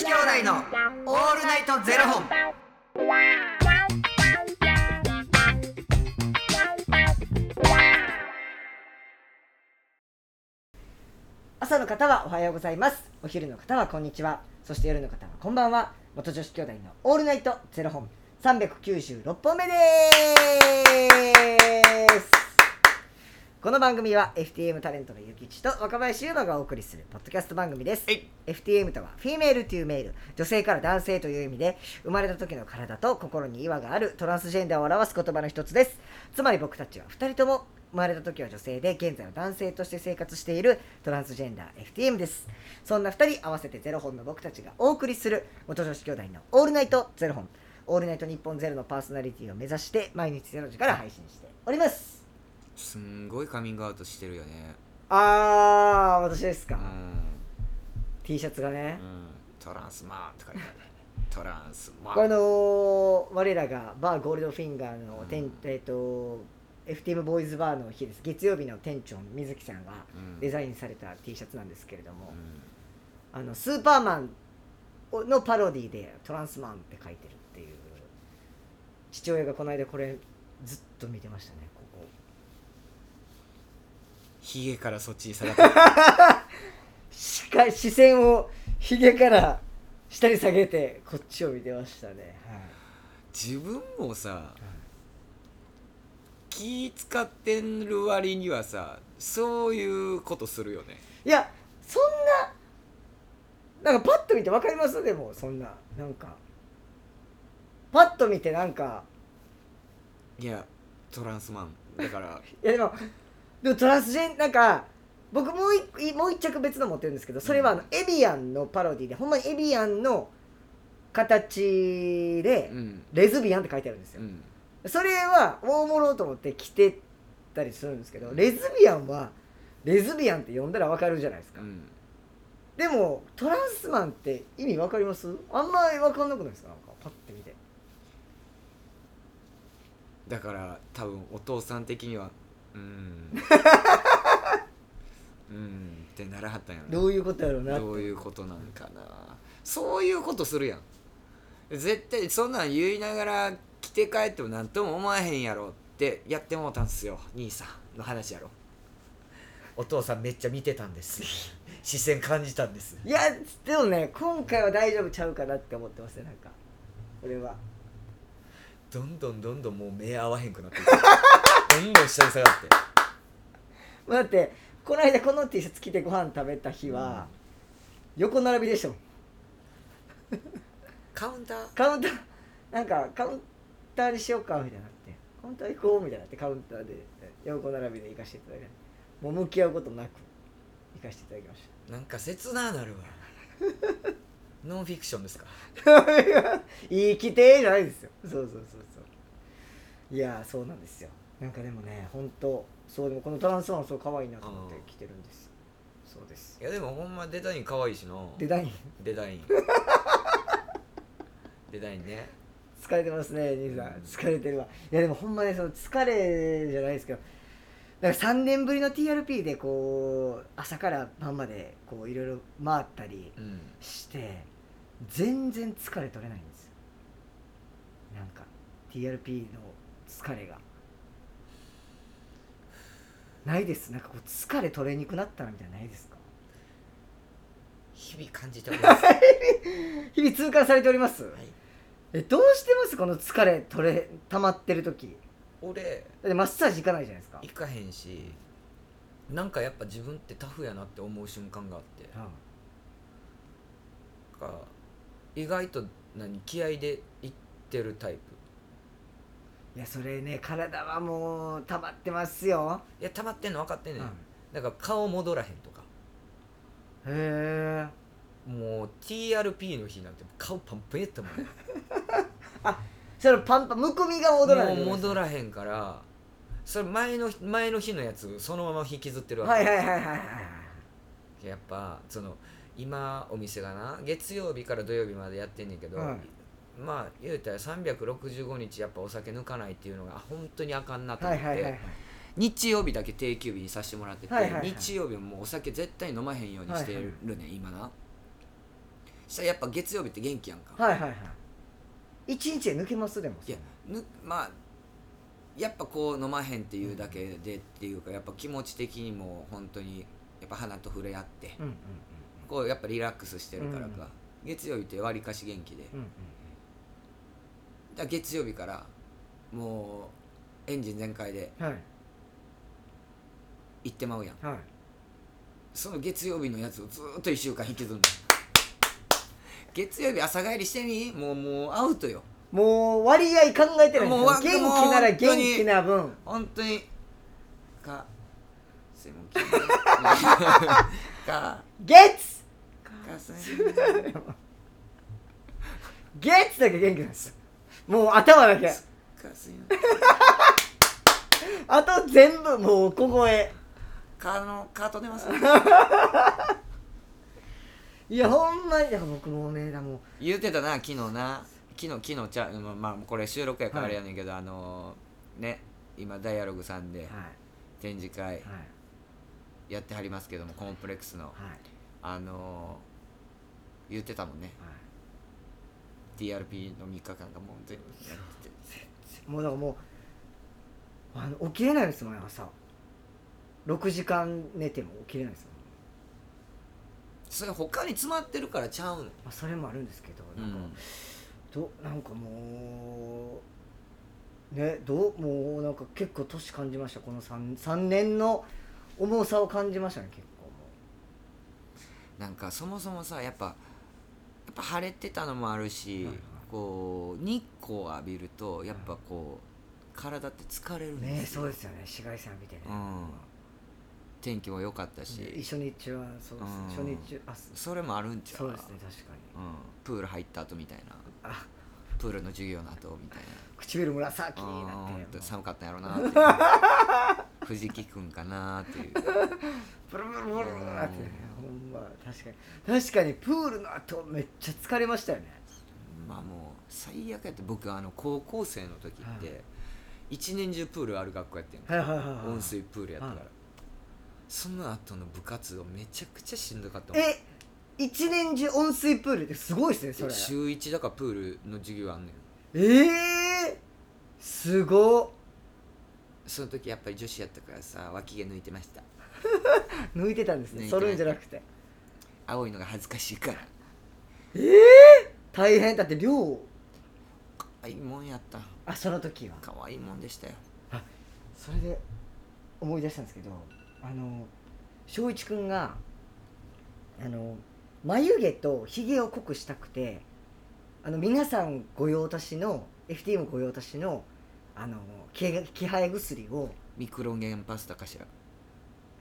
子兄弟のオールナイトゼロ本。朝の方はおはようございます。お昼の方はこんにちは。そして夜の方はこんばんは。元女子兄弟のオールナイトゼロ本。396本目です。この番組は FTM タレントのゆきちと若林優馬がお送りするポッドキャスト番組です。はい。FTM とはフィメールというメール。女性から男性という意味で生まれた時の体と心に違和がある。トランスジェンダーを表す言葉の一つです。つまり僕たちは2人とも生まれた時は女性で現在は男性として生活している。トランスジェンダー FTM です。そんな2人合わせてゼロ本の僕たちがお送りする。元女子兄弟のオールナイトゼロ本。オールナイト日本ゼロのパーソナリティを目指して毎日ゼロ時から配信しておりますすんごいカミングアウトしてるよね。あー私ですか、うん。T シャツがね、うん。トランスマンって書いてある。トランスマン。これあのー我らがバーゴールドフィンガーの店、うん。えっ、と FTM ボーイズバーの日です。月曜日の店長水木さんがうん。デザインされた T シャツなんですけれども。う、ん。あのスーパーマンのパロディでトランスマンって書いてるっていう。父親がこの間これずっと見てましたねヒゲからそっちに下がって 視線をひげから下に下げてこっちを見てましたね、自分もさ、気使ってる割にはさ、そういうことするよね。いやそんななんかパッと見て分かります？でもそんななんか。パッと見てなんか。いや、トランスマン。だから、いやでもでもトランスジェンなんか僕もう一もう一着別の持ってるんですけどそれはあの、エビアンのパロディでほんまにエビアンの形で、うん。レズビアンって書いてあるんですよ、うん。それは大物と思って着てたりするんですけどレズビアンはレズビアンって呼んだら分かるじゃないですか、うん。でもトランスマンって意味分かります？あんまり分かんなくないですか？なんかパッて見て。だから多分お父さん的にはうーん。うーん。ってならはったんやろどういうことやろうな。どういうことなんかな。そういうことするやん。絶対そんなん言いながら着て帰っても何とも思わへんやろってやってもうたんすよ。兄さんの話やろ。お父さんめっちゃ見てたんです。視線感じたんです。いやでもね今回は大丈夫ちゃうかなって思ってますねなんか。俺は。どんどんどんどんもう目合わへんくなっていく どんどん下に下がって。まあだってこの間この T シャツ着てご飯食べた日は、横並びでしたもんカウンター？カウンター。なんかカウンターにしようかみたいになって。カウンター行こうみたいになってカウンターで横並びで行かせていただきました。もう向き合うことなく行かせていただきましなんか切ななるわ。ノンフィクションですか？た いい規定じゃないですよ。そうそうそうそう。いやそうなんですよなんかでもね本当そうでもこのトランスフォーマーそう可愛いなと思って着てるんです。そうです。いやでもほんまデザイン可愛いしな。デザイン？デザイン。デザインね。疲れてますね兄さん。疲れてるわ。いやでもほんまねその疲れじゃないですけどだから3年ぶりの TRP でこう朝から晩までこういろいろ回ったりうん。して全然疲れ取れないんです。よなんか TRP の疲れがないです。なんかこう疲れ取れにくなったなみたいなのないですか？日々感じております、日々痛感されております、はい、えどうしてます？この疲れ取れ溜まってる時。俺だってマッサージ行かないじゃないですか。行かへんしなんかやっぱ自分ってタフやなって思う瞬間があって。なんか意外と何気合でいってるタイプいやそれね体はもう溜まってますよ、いや溜まってんの分かってんねん、へだから顔戻らへんとか。え。もう TRP の日なんて顔パンパンやったもん。ねそれパンパンむくみが戻らないもう戻ららへんからそれ前の前の日のやつそのまま引きずってるわけ、はいはいはいはいはいやっぱその今お店がな月曜日から土曜日までやってんねんけど、はいまあ言うたら365日やっぱお酒抜かないっていうのが本当にあかんなと思って、日曜日だけ定休日にさせてもらってて、はいはいはい。日曜日はもうお酒絶対飲まへんようにしてるね、今な。したらやっぱ月曜日って元気やんか、はいはいはい。一日で抜けますでもいやぬまあやっぱこう飲まへんっていうだけでっていうかやっぱ気持ち的にも本当にやっぱ花と触れ合ってうんうんこうやっぱリラックスしてるからか、月曜日ってわりかし元気で、うんうんだ月曜日からもうエンジン全開で行ってまうやん。はい。その月曜日のやつをずーっと1週間引きずるの。月曜日朝帰りしてみ？もうもうアウトよ。もう割合考えてない。んですよもうわ元気なら元気な分。本当にかすいません か。月。かすい月だけ元気なんですよもう頭だけ。あと全部もう小声。かのカート出ます いやほんまに僕もうねだも。う言うてたな昨日な。昨日昨日ちゃうまあまあこれ収録やからあれやねんけど、あのね今ダイアログさんではい。展示会はい。やってはりますけどもコンプレックスの。はい。あの言ってたもんね。は TRP の3日間がもう全部やってて。いもうだからもうあの起きれないですもん朝6時間寝ても起きれないですもん、それ他に詰まってるからちゃうのまあ、それもあるんですけどうなんか、ん。どなんかもうねどうもうなんか結構年感じました。この 3, 三年の重さを感じましたね結構もなんかそもそもさやっぱやっぱ晴れてたのもあるし、こう日光浴びるとやっぱこう体って疲れるうんねですよ。そうですよね。紫外線浴びてね、うん。天気も良かったし、で初日はそうです、うん。初日あそそれもあるんちゃう？そうですね確かに。うん、プール入った後みたいな。あ。プールの授業の後みたいな。唇紫になって。と寒かったんやろなっていう。藤木君かなっていう。ブルブルブルブルって。ねほんま確かに。確かにプールの後めっちゃ疲れましたよね。まあもう最悪やって僕あの高校生の時っはて一年中プールある学校やってんの。はいはいはいはい温水プールやったから、はいその後の部活動めちゃくちゃしんどかったえ一年中温水プールってすごいですねそれ。週1だからプールの授業あんねん。ええすごっ。その時やっぱり女子やったからさ脇毛抜いてました 抜いてたんですね。抜いて剃るんじゃなくて。青いのが恥ずかしいから。ええ大変。だって量。可愛いもんやった。あその時は。可愛いもんでしたよ。それで思い出したんですけどあの翔一くんがあの眉毛とひげを濃くしたくてあの皆さん御用達の FTM 御用達のあの気気配薬をミクロゲンパスタかしら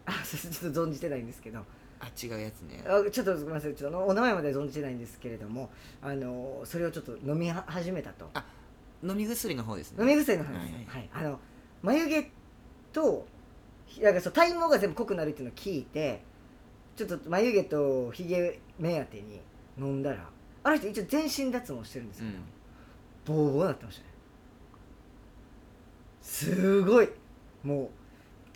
あそちょっと存じてないんですけど。あ違うやつね。あちょっとすみませんちょっとお名前まで存じてないんですけれどもあのそれをちょっと飲みは始めたと。飲み薬の方ですね。飲み薬の話はいです、はいはい。あの眉毛とひなんかそう体毛が全部濃くなるっていうのを聞いてちょっと眉毛とひげ目当てに飲んだらあの人一応全身脱毛してるんですうけど、ん。ボーボーになってましたね。すごい。もう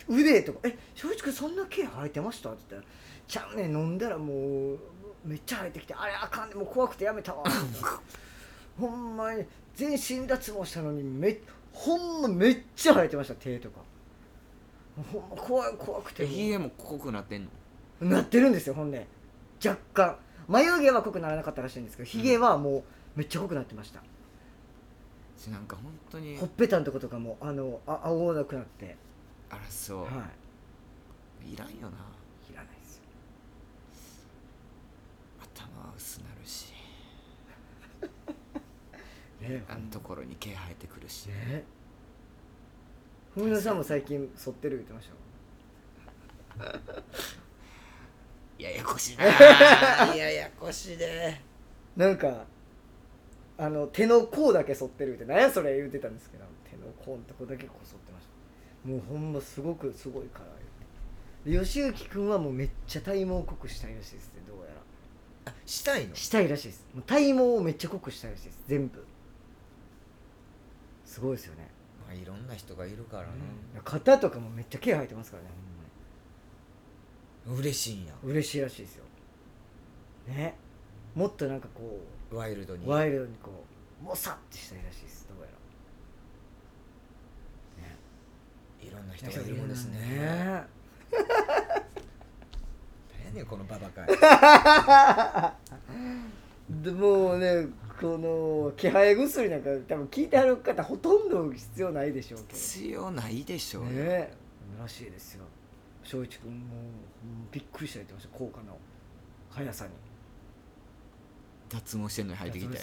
腕とか「え正直そんな毛生えてました?」って言ったら「ちゃうねん飲んだらもうめっちゃ生えてきてあれあかんねもう怖くてやめたわ」ほんまに全身脱毛したのにめほんまめっちゃ生えてました手とか。ほんま怖い怖くて。えひげも濃くなってんの？なってるんですよほんで。若干。眉毛は濃くならなかったらしいんですけどひげはもうめっちゃ濃くなってました、なんか本当に。ほっぺたのとことかもあのあ青なくなってあらそう、はい。らんよな。いいらないですよ。頭は薄なるし。ねあんところに毛生えてくるし、ねふみのさんも最近剃ってる言ってましたよ ややこしいな。ややこしいで。なんかあの手の甲だけ剃ってるって何やそれ言ってたんですけど手の甲のとこだけこう剃ってもうほんますごくすごいから言って。で吉行君はもうめっちゃ体毛濃くしたいらしいですねどうやら。あしたいの？したいらしいです。もう体毛をめっちゃ濃くしたいらしいです全部。すごいですよね、まあいろんな人がいるからな、肩とかもめっちゃ毛生えてますからね嬉しいんや。嬉しいらしいですよ。ね。もっとなんかこワイルドに。うワイルドにこうもさってしたいらしいですどうやらいろんな人がいるもんですね。ね何このババかでもうねこの気配薬なんか多分聞いてはる方ほとんど必要ないでしょうけど。必要ないでしょうよ、ね。らしいですよ。翔一君もびっくりした言ってました効果の速さに。脱毛してんのに入ってきて。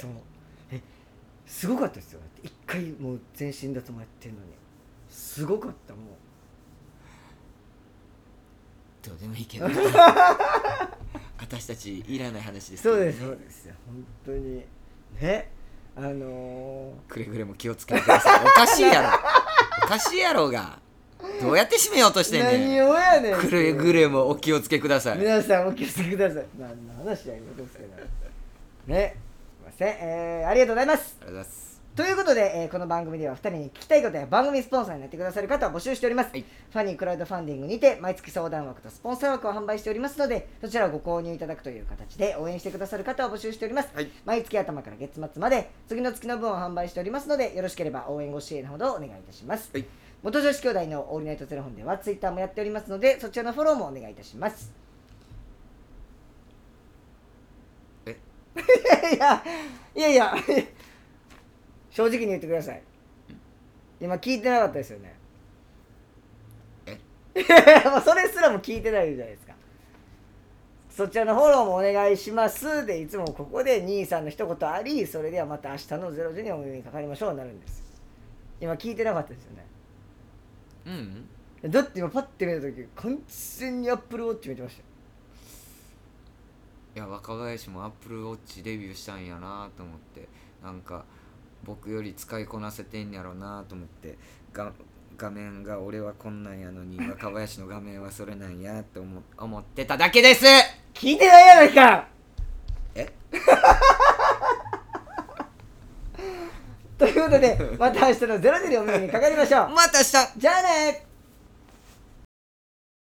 えすごかったですよ。一回もう全身脱毛やってんのにすごかったもう。どうでもいいけど。私たちいらない話ですけどね。そうですそうです。よ本当に。ね。あのくれぐれも気をつけてください。おかしいやろ。おかしいやろうが。どうやって締めようとしー、てんね何をやねんんくれぐれもお気をつけください。皆さんお気をつけください。何の話やいうことですけどね。すいません、えー、ありがとうございます。ありがとうございますということで、えーこの番組では2人に聞きたいことや番組スポンサーになってくださる方を募集しております、はい。ファニークラウドファンディングにて毎月相談枠とスポンサー枠を販売しておりますのでそちらをご購入いただくという形で応援してくださる方を募集しております、はい。毎月頭から月末まで次の月の分を販売しておりますのでよろしければ応援ご支援ほどお願いいたします、はい。元女子兄弟のオールナイトゼロ本ではツイッターもやっておりますのでそちらのフォローもお願いいたします。え？いやいやいや正直に言ってください。今聞いてなかったですよね。それすらも聞いてないじゃないですか。そちらのフォローもお願いしますでいつもここで兄さんの一言ありそれではまた明日の0時にお耳にかかりましょうになるんです。今聞いてなかったですよね。うん。だって今パッて見た時完全にアップルウォッチ見てましたよ。いや若林もアップルウォッチデビューしたんやなと思って。なんか僕より使いこなせてんやろなと思ってが画面が俺はこんなんやのに若林の画面はそれなんやって思思ってただけです。聞いてないやないか。え？ということでまた明日の0時にお耳にかかりましょう。また明日。じゃあね